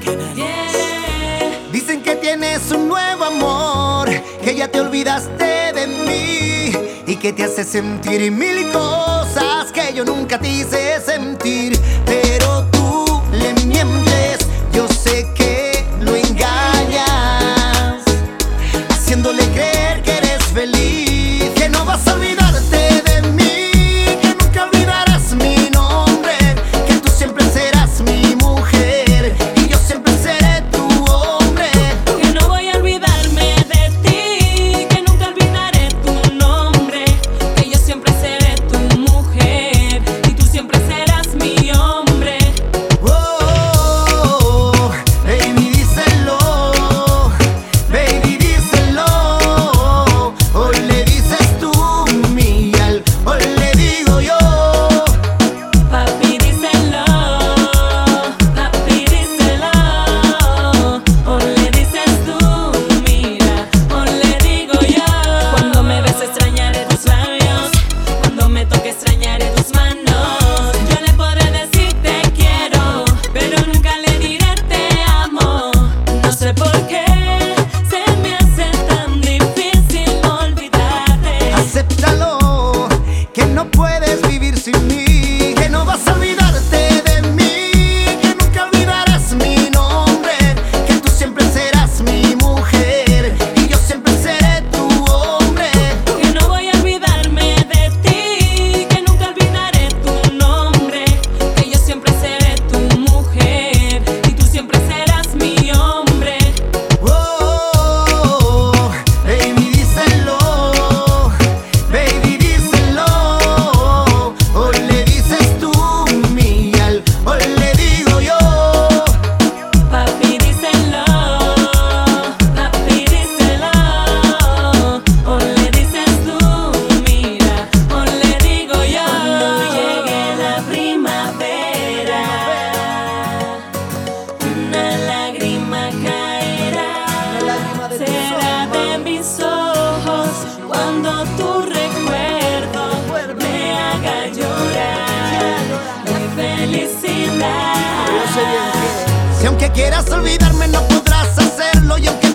que. Dicen que tienes un nuevo amor, que ya te olvidaste de mí y que te hace sentir mil cosas que yo nunca te hice sentir. Si aunque quieras olvidarme no podrás hacerlo. Y aunque